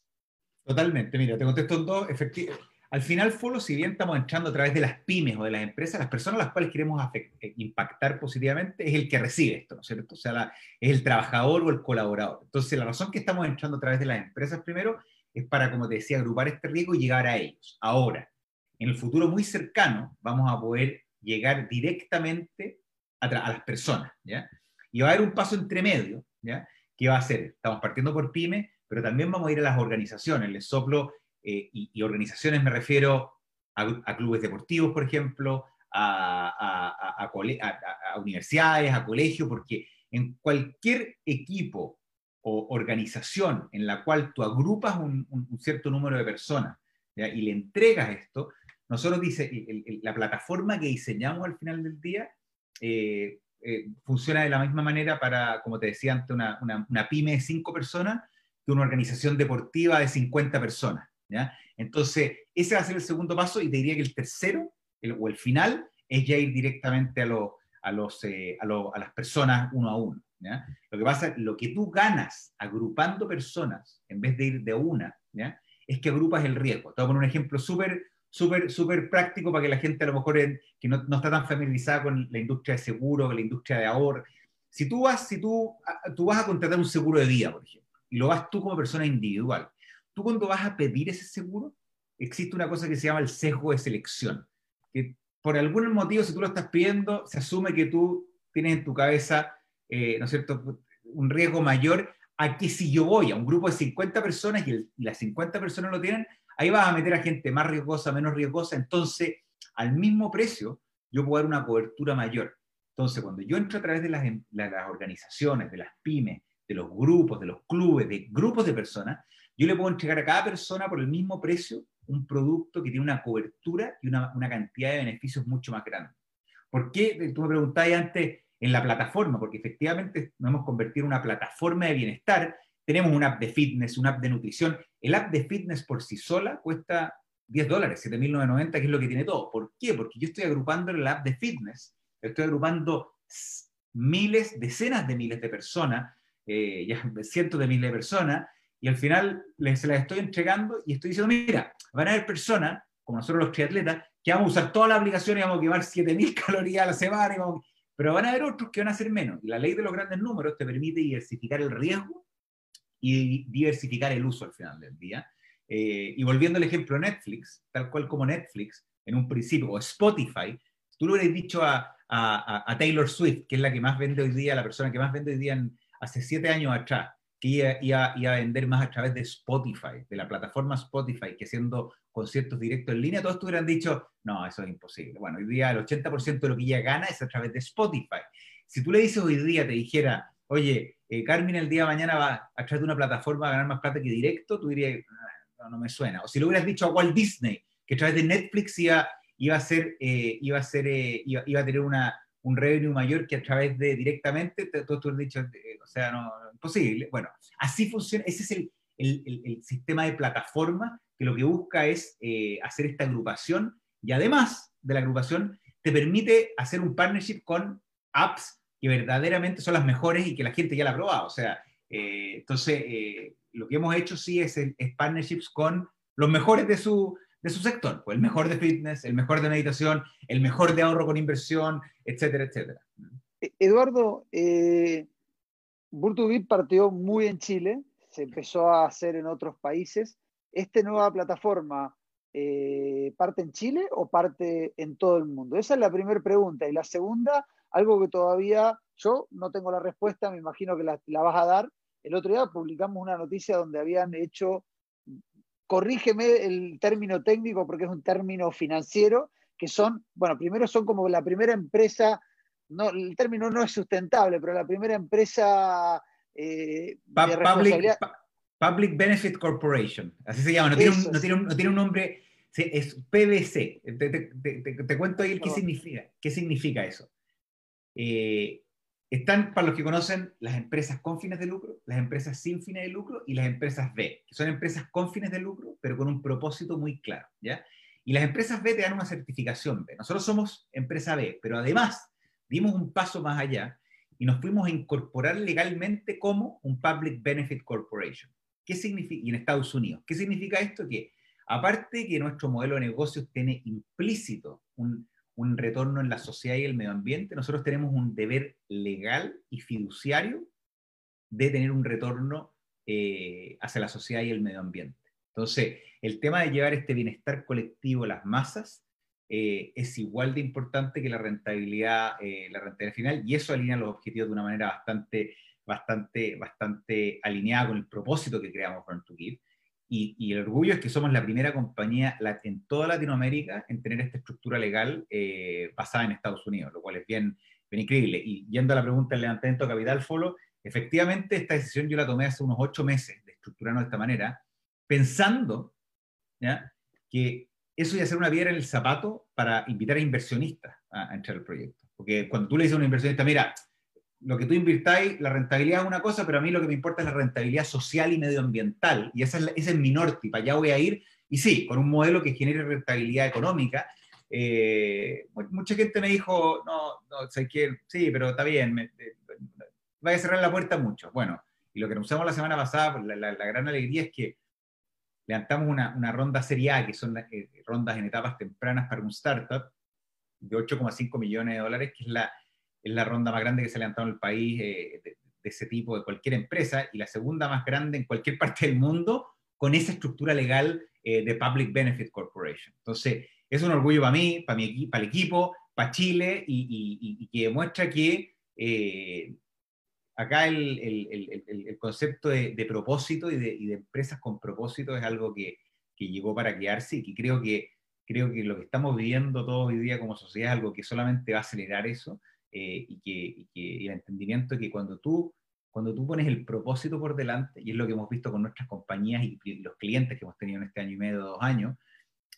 Totalmente, mira, te contesto en dos. Al final, Folo, si bien estamos entrando a través de las pymes o de las empresas, las personas a las cuales queremos eh, impactar positivamente es el que recibe esto, ¿no es cierto? O sea, es el trabajador o el colaborador. Entonces, la razón que estamos entrando a través de las empresas primero es para, como te decía, agrupar este riesgo y llegar a ellos. Ahora, en el futuro muy cercano, vamos a poder llegar directamente a, las personas, ¿ya? Y va a haber un paso entre medio, ¿ya? ¿Qué va a ser? Estamos partiendo por pyme, pero también vamos a ir a las organizaciones. Les soplo, eh, y, organizaciones me refiero a, clubes deportivos, por ejemplo, a, a, universidades, a colegios, porque en cualquier equipo o organización en la cual tú agrupas un, un cierto número de personas ¿ya? y le entregas esto, nosotros dice, la plataforma que diseñamos al final del día eh, eh, funciona de la misma manera para, como te decía antes, una, una, pyme de cinco personas que una organización deportiva de 50 personas. ¿Ya? Entonces, ese va a ser el segundo paso y te diría que el tercero, o el final, es ya ir directamente a, a, los, eh, a, las personas uno a uno. ¿ya? Lo que pasa, lo que tú ganas agrupando personas en vez de ir de una, ¿ya? es que agrupas el riesgo. Te voy a poner un ejemplo súper súper súper práctico para que la gente a lo mejor que no, no, está tan familiarizada con la industria de seguro, con la industria de ahorro. Si tú vas, si tú, tú vas a contratar un seguro de vida, por ejemplo, y lo vas tú como persona individual, tú cuando vas a pedir ese seguro, existe una cosa que se llama el sesgo de selección, que por algún motivo, si tú lo estás pidiendo, se asume que tú tienes en tu cabeza, eh, ¿no es cierto?, un riesgo mayor a que si yo voy a un grupo de 50 personas y, las 50 personas lo tienen, ahí vas a meter a gente más riesgosa, menos riesgosa, entonces al mismo precio yo puedo dar una cobertura mayor. Entonces, cuando yo entro a través de las, em, las, organizaciones, de las pymes, de los grupos, de los clubes, de grupos de personas, yo le puedo entregar a cada persona por el mismo precio un producto que tiene una cobertura y una, una cantidad de beneficios mucho más grande. ¿Por qué? Tú me preguntabas antes en la plataforma, porque efectivamente nos hemos convertido en una plataforma de bienestar tenemos una app de fitness, una app de nutrición. El app de fitness por sí sola cuesta 10 dólares, 7.990, que es lo que tiene todo. ¿Por qué? Porque yo estoy agrupando en la app de fitness, estoy agrupando miles, decenas de miles de personas, eh, cientos de miles de personas, y al final les, se las estoy entregando y estoy diciendo, mira, van a haber personas como nosotros los triatletas, que vamos a usar toda la aplicación y vamos a quemar 7.000 *laughs* calorías a la semana, pero van a haber otros que van a hacer menos. Y la ley de los grandes números te permite diversificar el riesgo y diversificar el uso al final del día. Eh, y volviendo al ejemplo Netflix, tal cual como Netflix, en un principio, o Spotify, tú lo hubieras dicho a, a, Taylor Swift, que es la que más vende hoy día, la persona que más vende hoy día hace siete años atrás, que iba, iba, a vender más a través de Spotify, de la plataforma Spotify, que haciendo conciertos directos en línea, todos tú hubieran dicho, no, eso es imposible. Bueno, hoy día el 80% de lo que ella gana es a través de Spotify. Si tú le dices hoy día, te dijera, oye, eh, Carmen el día de mañana va a través de una plataforma a ganar más plata que directo, tú dirías, no, no me suena. O si le hubieras dicho a Walt Disney que a través de Netflix iba, a ser, eh, iba a ser, eh, iba, a tener una, un revenue mayor que a través de directamente, todo tú has dicho, o sea, no, imposible. Bueno, así funciona, ese es el, el, sistema de plataforma que lo que busca es hacer esta agrupación y además de la agrupación te permite hacer un partnership con apps que verdaderamente son las mejores y que la gente ya la ha probado. O sea, eh, entonces, eh, lo que hemos hecho sí es, partnerships con los mejores de su, de su sector, pues el mejor de fitness, el mejor de meditación, el mejor de ahorro con inversión, etcétera, etcétera. Eduardo, eh, Virtu partió muy en Chile, se empezó a hacer en otros países. ¿Esta nueva plataforma eh, parte en Chile o parte en todo el mundo? Esa es la primera pregunta. Y la segunda, algo que todavía yo no tengo la respuesta, me imagino que la, vas a dar. El otro día publicamos una noticia donde habían hecho, corrígeme el término técnico porque es un término financiero, que son, bueno, primero son como la primera empresa, no, el término no es sustentable, pero la primera empresa eh, de responsabilidad. Public, Benefit Corporation, así se llama, no tiene, un, no tiene, un, no tiene un nombre, es PBC. Te, te, te, cuento ahí qué significa, qué significa eso. Eh, están, para los que conocen, las empresas con fines de lucro, las empresas sin fines de lucro y las empresas B, que son empresas con fines de lucro, pero con un propósito muy claro. ¿ya? Y las empresas B te dan una certificación B. Nosotros somos empresa B, pero además dimos un paso más allá y nos fuimos a incorporar legalmente como un Public Benefit Corporation. ¿Qué significa? Y en Estados Unidos. ¿Qué significa esto? Que aparte que nuestro modelo de negocios tiene implícito un, un retorno en la sociedad y el medio ambiente, nosotros tenemos un deber legal y fiduciario de tener un retorno eh, hacia la sociedad y el medio ambiente. Entonces, el tema de llevar este bienestar colectivo a las masas eh, es igual de importante que la rentabilidad, eh, la rentabilidad final, y eso alinea los objetivos de una manera bastante, bastante, bastante alineada con el propósito que creamos Burn to Give. Y, el orgullo es que somos la primera compañía en toda Latinoamérica en tener esta estructura legal eh, basada en Estados Unidos, lo cual es bien, bien increíble. Y yendo a la pregunta del levantamiento capital, Folo, efectivamente esta decisión yo la tomé hace unos ocho meses de estructurarnos de esta manera, pensando ¿ya? que eso iba a una piedra en el zapato para invitar a inversionistas a, a entrar al proyecto. Porque cuando tú le dices a un inversionista, mira, lo que tú invirtáis, la rentabilidad es una cosa, pero a mí lo que me importa es la rentabilidad social y medioambiental. Y ese es, mi norte, para allá voy a ir. Y sí, con un modelo que genere rentabilidad económica. Eh, mucha gente me dijo, no, no sé qué, sí, pero está bien, me, vaya a cerrar la puerta mucho. Bueno, y lo que anunciamos la semana pasada, la, gran alegría es que levantamos una, una ronda Serie A, que son eh, rondas en etapas tempranas para un startup, de 8,5 millones de dólares, que es la, es la ronda más grande que se ha levantado en el país eh, de, ese tipo, de cualquier empresa, y la segunda más grande en cualquier *laughs* parte del mundo con esa estructura legal eh, de Public Benefit Corporation. Entonces, es un orgullo para mí, para, mi, para el equipo, para Chile, y, que demuestra que eh, acá el, el, el, concepto de, de propósito y de, y de, empresas con propósito es algo que, que llegó para quedarse y que creo que creo que lo que estamos viviendo todos hoy día como sociedad es algo que solamente va a acelerar eso eh, y, que, y, el entendimiento que cuando tú, cuando tú pones el propósito por delante, y es lo que hemos visto con nuestras compañías y, los clientes que hemos tenido en este año y medio, dos años,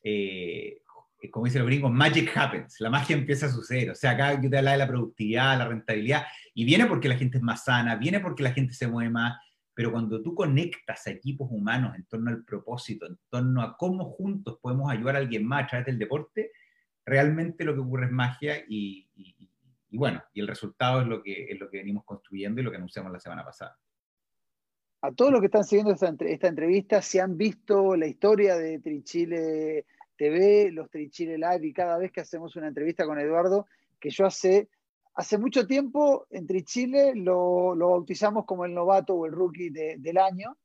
eh, como dicen los gringos, magic happens, la magia empieza a suceder. O sea, acá yo te hablaba de la productividad, la rentabilidad, y viene porque la gente es más sana, viene porque la gente se mueve más, pero cuando tú conectas a equipos humanos en torno al propósito, en torno a cómo juntos podemos ayudar a alguien más a través del deporte, realmente lo que ocurre es magia y, y bueno, y el resultado es lo, que, es lo que venimos construyendo y lo que anunciamos la semana pasada. A todos los que están siguiendo esta, esta entrevista, si han visto la historia de Trichile TV, los Trichile Live y cada vez que hacemos una entrevista con Eduardo, que yo hace, hace mucho tiempo en Trichile lo, lo bautizamos como el novato o el rookie del año,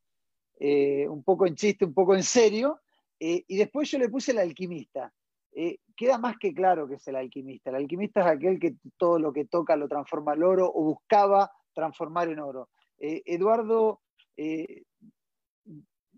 eh, un poco en chiste, un poco en serio, eh, y después yo le puse el alquimista. Eh, queda más que claro que es el alquimista. El alquimista es aquel que todo lo que toca lo transforma al oro o buscaba transformar en oro. Eduardo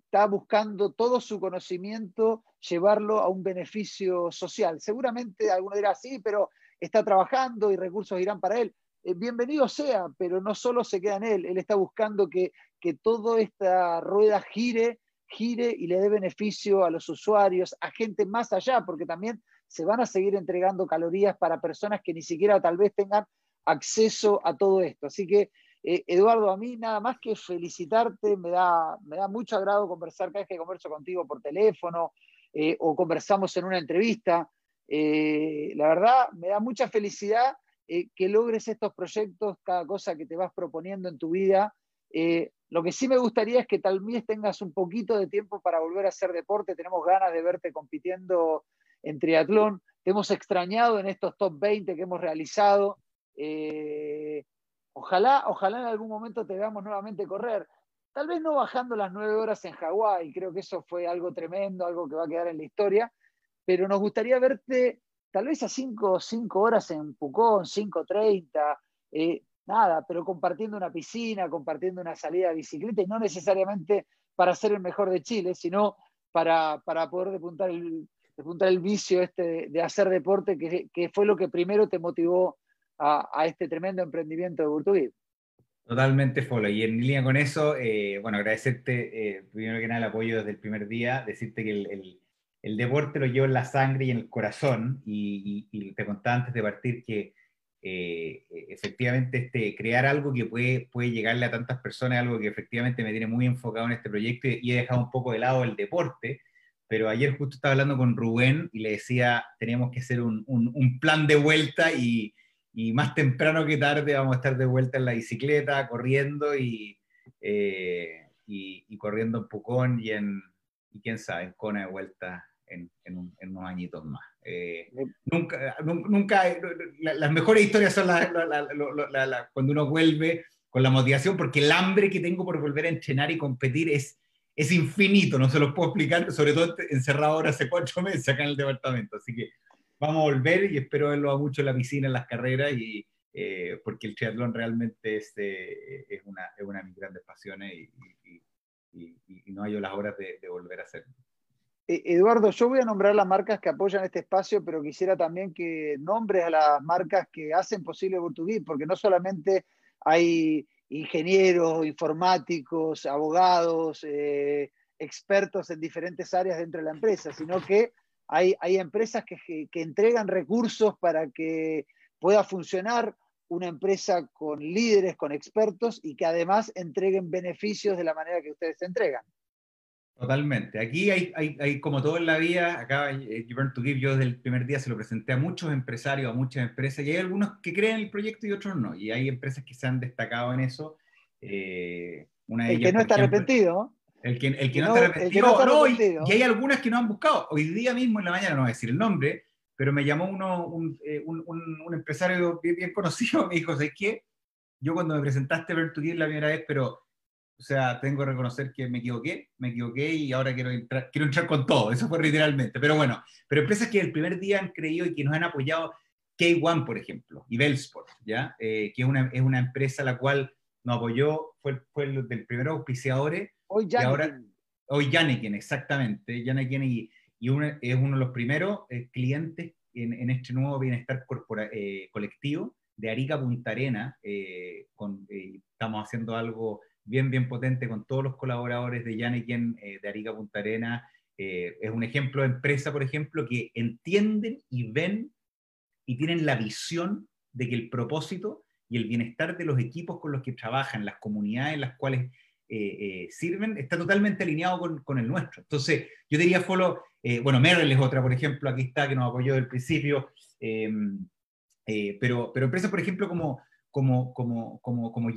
está buscando todo su conocimiento, llevarlo a un beneficio social. Seguramente alguno dirá, sí, pero está trabajando y recursos irán para él. Eh, bienvenido sea, pero no solo se queda en él, él está buscando que, que toda esta rueda gire, gire y le dé beneficio a los usuarios, a gente más allá, porque también se van a seguir entregando calorías para personas que ni siquiera tal vez tengan acceso a todo esto. Así que eh, Eduardo, a mí nada más que felicitarte, me da, me da mucho agrado conversar cada vez que converso contigo por teléfono eh, o conversamos en una entrevista. Eh, la verdad, me da mucha felicidad que logres estos proyectos, cada cosa que te vas proponiendo en tu vida. Lo que sí me gustaría es que tal vez tengas un poquito de tiempo para volver a hacer deporte. Tenemos ganas de verte compitiendo en triatlón. Te hemos extrañado en estos top 20 que hemos realizado. Ojalá, ojalá en algún momento te veamos nuevamente correr. Tal vez no bajando las nueve horas en Hawái, creo que eso fue algo tremendo, algo que va a quedar en la historia, pero nos gustaría verte tal vez a cinco, cinco horas en Pucón, 5.30, eh, nada, pero compartiendo una piscina, compartiendo una salida de bicicleta, y no necesariamente para ser el mejor de Chile, sino para, poder depuntar el, el vicio este de, hacer deporte, que, que, fue lo que primero te motivó a, este tremendo emprendimiento de Burtugui. Totalmente, Folo. Y en línea con eso, eh, bueno, agradecerte eh, primero que nada el apoyo desde el primer día, decirte que el, el, deporte lo llevo en la sangre y en el corazón. Y, te contaba antes de partir que eh, efectivamente este, crear algo que puede, puede llegarle a tantas personas, algo que efectivamente me tiene muy enfocado en este proyecto y, he dejado un poco de lado el deporte. Pero ayer justo estaba hablando con Rubén y le decía, teníamos que hacer un, un, un plan de vuelta y, y más temprano que tarde vamos a estar de vuelta en la bicicleta, corriendo y, eh, y, corriendo en Pucón y en, y quién sabe, en Cona de vuelta en, en, unos añitos más. Eh, nunca, nunca, las mejores historias son las, cuando uno vuelve con la motivación, porque el hambre que tengo por volver a entrenar y competir es, es infinito, no se los puedo explicar, sobre todo encerrado ahora hace cuatro *laughs* meses acá en el departamento, así que vamos a volver y espero verlo a mucho en la piscina, en las carreras, y, eh, porque el triatlón realmente es, eh, es, una, es, una, de mis grandes pasiones y, no hay las horas de, volver a hacerlo. E, Eduardo, yo voy a nombrar las marcas que apoyan este espacio, pero quisiera también que nombres a las marcas que hacen posible Burtugui, porque no solamente hay ingenieros, informáticos, abogados, eh, expertos en diferentes áreas dentro de la empresa, sino que hay, empresas que, entregan recursos para que pueda funcionar una empresa con líderes, con expertos y que además entreguen beneficios de la manera que ustedes entregan. Totalmente. Aquí hay, como todo en la vida, acá eh, Burn to Give, yo desde el primer día se lo presenté a muchos empresarios, a muchas empresas, y hay algunos que creen el proyecto y otros no. Y hay empresas que se han destacado en eso. Eh, una el que no está arrepentido. El que, el que, no, está arrepentido. y, hay algunas que no han buscado. Hoy día mismo en la mañana, no voy a decir el nombre, pero me llamó uno, un, eh, un, un, empresario bien, conocido, *laughs* me dijo, ¿sabes qué? Yo cuando me presentaste ver tu la primera vez, pero, o sea, tengo que reconocer que me equivoqué, me equivoqué y ahora quiero entrar, quiero entrar con todo. Eso fue literalmente. Pero bueno, pero empresas que el primer día han creído y que nos han apoyado, K1, por ejemplo, y Bellsport, ¿ya? Eh, que es una, es una empresa la cual nos apoyó, fue, fue el del primer auspiciadores Hoy Janikin. Hoy Janikin, exactamente. Janikin y, y es uno de los primeros eh, clientes en, este nuevo bienestar eh, colectivo de Arica Punta Arena. Eh, con, estamos haciendo algo bien, bien potente con todos los colaboradores de Janikin de Arica Punta Arena. es un ejemplo de empresa, por ejemplo, que entienden y ven y tienen la visión de que el propósito y el bienestar de los equipos con los que trabajan, las comunidades en las cuales eh, eh, sirven, está totalmente alineado con, con, el nuestro. Entonces, yo diría, Folo, eh, bueno, Merrill es otra, por ejemplo, aquí está, que nos apoyó desde el principio, pero, pero empresas, por ejemplo, como, como, como, como, como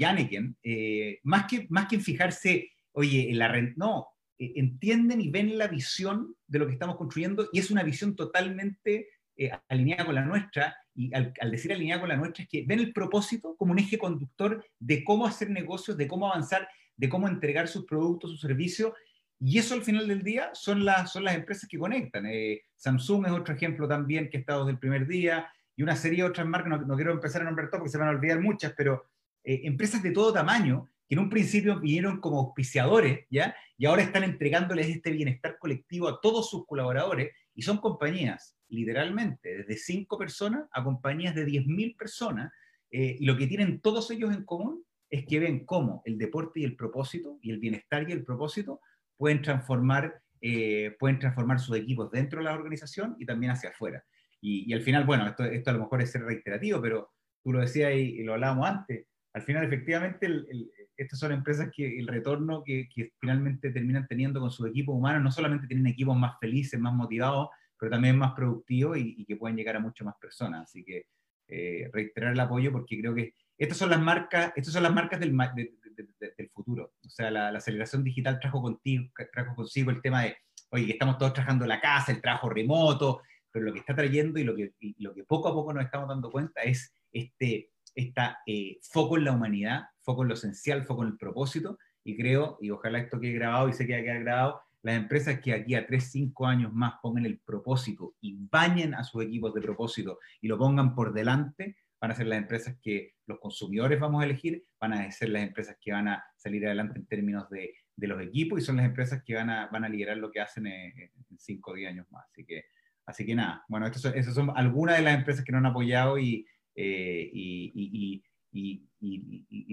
más, que, más que en fijarse, oye, en la renta, no, eh, entienden y ven la visión de lo que estamos construyendo y es una visión totalmente eh, alineada con la nuestra. Y al, decir alineada con la nuestra es que ven el propósito como un eje conductor de cómo hacer negocios, de cómo avanzar, de cómo entregar sus productos, sus servicios. Y eso al final del día son las, son las empresas que conectan. Eh, Samsung es otro ejemplo también que ha estado desde el primer día y una serie de otras marcas, no, quiero empezar a nombrar todo porque se van a olvidar muchas, pero empresas de todo tamaño que en un principio vinieron como auspiciadores, ¿ya? Y ahora están entregándoles este bienestar colectivo a todos sus colaboradores, y son compañías, literalmente, desde cinco personas a compañías de 10.000 personas, eh, y lo que tienen todos ellos en común es que ven cómo el deporte y el propósito, y el bienestar y el propósito, pueden transformar, eh, pueden transformar sus equipos dentro de la organización y también hacia afuera. Y, al final, bueno, esto, esto, a lo mejor es ser reiterativo, pero tú lo decías y, lo hablábamos antes, al final efectivamente el, estas son empresas que el retorno que, finalmente terminan teniendo con sus equipos humanos, no solamente tienen equipos más felices, más motivados, pero también más productivos y, que pueden llegar a mucho más personas. Así que eh, reiterar el apoyo porque creo que estas son las marcas, estas son las marcas del, del futuro. O sea, la, aceleración digital trajo, contigo, trajo consigo el tema de, oye, que estamos todos trabajando en la casa, el trabajo remoto, pero lo que está trayendo y lo que, y lo que poco a poco nos estamos dando cuenta es este está eh, foco en la humanidad, foco en lo esencial, foco en el propósito, y creo, y ojalá esto quede grabado y se quede grabado, las empresas que aquí a 3, 5 años más pongan el propósito y bañen a sus equipos de propósito y lo pongan por delante, van a ser las empresas que los consumidores vamos a elegir, van a ser las empresas que van a salir adelante en términos de, de los equipos y son las empresas que van a, van a liderar lo que hacen en 5 o 10 años más. Así que, así que nada, bueno, esas son algunas de las empresas que nos han apoyado y, eh, y,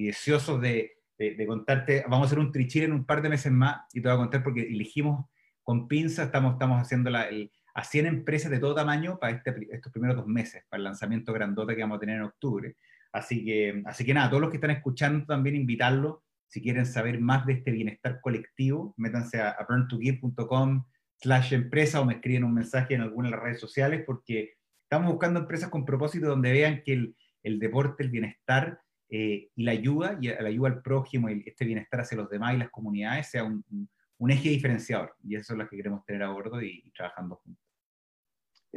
deseosos de, contarte. Vamos a hacer un trichil en un par de meses más y te voy a contar porque elegimos con pinza, estamos, estamos haciendo la, a 100 empresas de todo tamaño para este, estos primeros dos meses, para el lanzamiento grandota que vamos a tener en octubre. Así que, así que nada, todos los que están escuchando también invitarlos, si quieren saber más de este bienestar colectivo, métanse a, a burntogear.com slash empresa o me escriben un mensaje en alguna de las redes sociales porque Estamos buscando empresas con propósito donde vean que el, el deporte, el bienestar eh, y la ayuda, y la ayuda al prójimo y este bienestar hacia los demás y las comunidades sea un, eje diferenciador. Y eso es lo que queremos tener a bordo y, y trabajando juntos.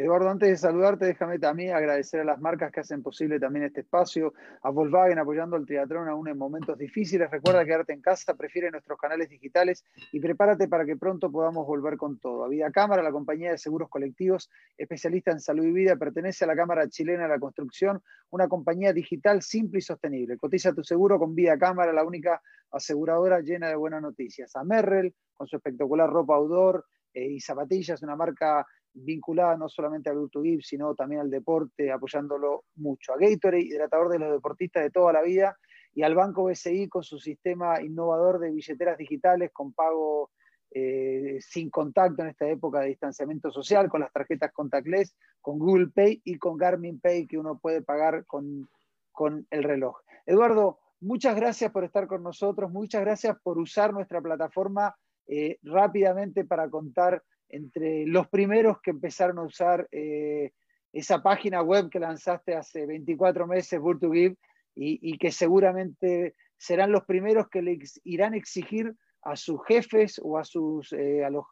Eduardo, antes de saludarte, déjame también agradecer a las marcas que hacen posible también este espacio, a Volkswagen apoyando el triatlón aún en momentos difíciles. Recuerda quedarte en casa, prefiere nuestros canales digitales y prepárate para que pronto podamos volver con todo. A Vida Cámara, la compañía de seguros colectivos especialista en salud y vida, pertenece a la Cámara Chilena de la Construcción, una compañía digital simple y sostenible. Cotiza tu seguro con Vida Cámara, la única aseguradora llena de buenas noticias. A Merrell, con su espectacular ropa outdoor eh, y zapatillas, una marca vinculada no solamente al Urtugib, sino también al deporte, apoyándolo mucho. A Gatorade, hidratador de los deportistas de toda la vida, y al Banco BCI con su sistema innovador de billeteras digitales con pago eh, sin contacto en esta época de distanciamiento social, con las tarjetas contactless, con Google Pay y con Garmin Pay que uno puede pagar con, con el reloj. Eduardo, muchas gracias por estar con nosotros, muchas gracias por usar nuestra plataforma eh, rápidamente para contar entre los primeros que empezaron a usar eh, esa página web que lanzaste hace 24 meses, Burtugive, y, y que seguramente serán los primeros que irán a exigir a sus jefes o a, sus, eh, a los,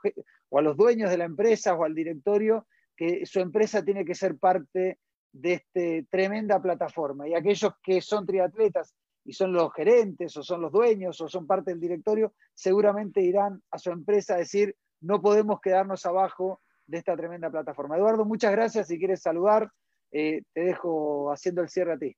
o a los dueños de la empresa o al directorio que su empresa tiene que ser parte de esta tremenda plataforma. Y aquellos que son triatletas y son los gerentes o son los dueños o son parte del directorio, seguramente irán a su empresa a decir, no podemos quedarnos abajo de esta tremenda plataforma. Eduardo, muchas gracias. Si quieres saludar, eh, te dejo haciendo el cierre a ti.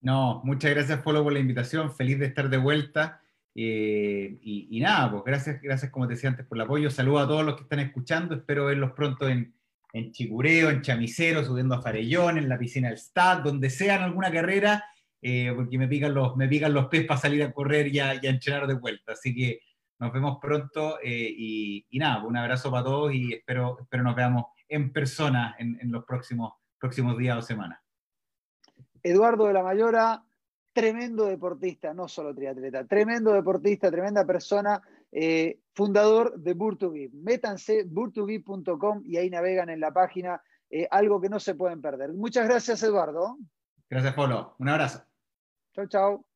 No, muchas gracias, Polo, por la invitación. Feliz de estar de vuelta. Eh, y, nada, pues gracias, gracias, como te decía antes, por el apoyo. Saludo a todos los que están escuchando. Espero verlos pronto en, en Chicureo, en Chamicero, subiendo a Farellón, en la piscina del Stad, donde sea en alguna carrera, eh, porque me pican, los, me pican los pies para salir a correr y a, y de vuelta. Así que nos vemos pronto eh, y, nada, un abrazo para todos y espero, espero nos veamos en persona en, los próximos, próximos días o semanas. Eduardo de la Mayora, tremendo deportista, no solo triatleta, tremendo deportista, tremenda persona, eh, fundador de Burtugib. Métanse burtugib.com y ahí navegan en la página, eh, algo que no se pueden perder. Muchas gracias, Eduardo. Gracias, Polo. Un abrazo. Chau, chau.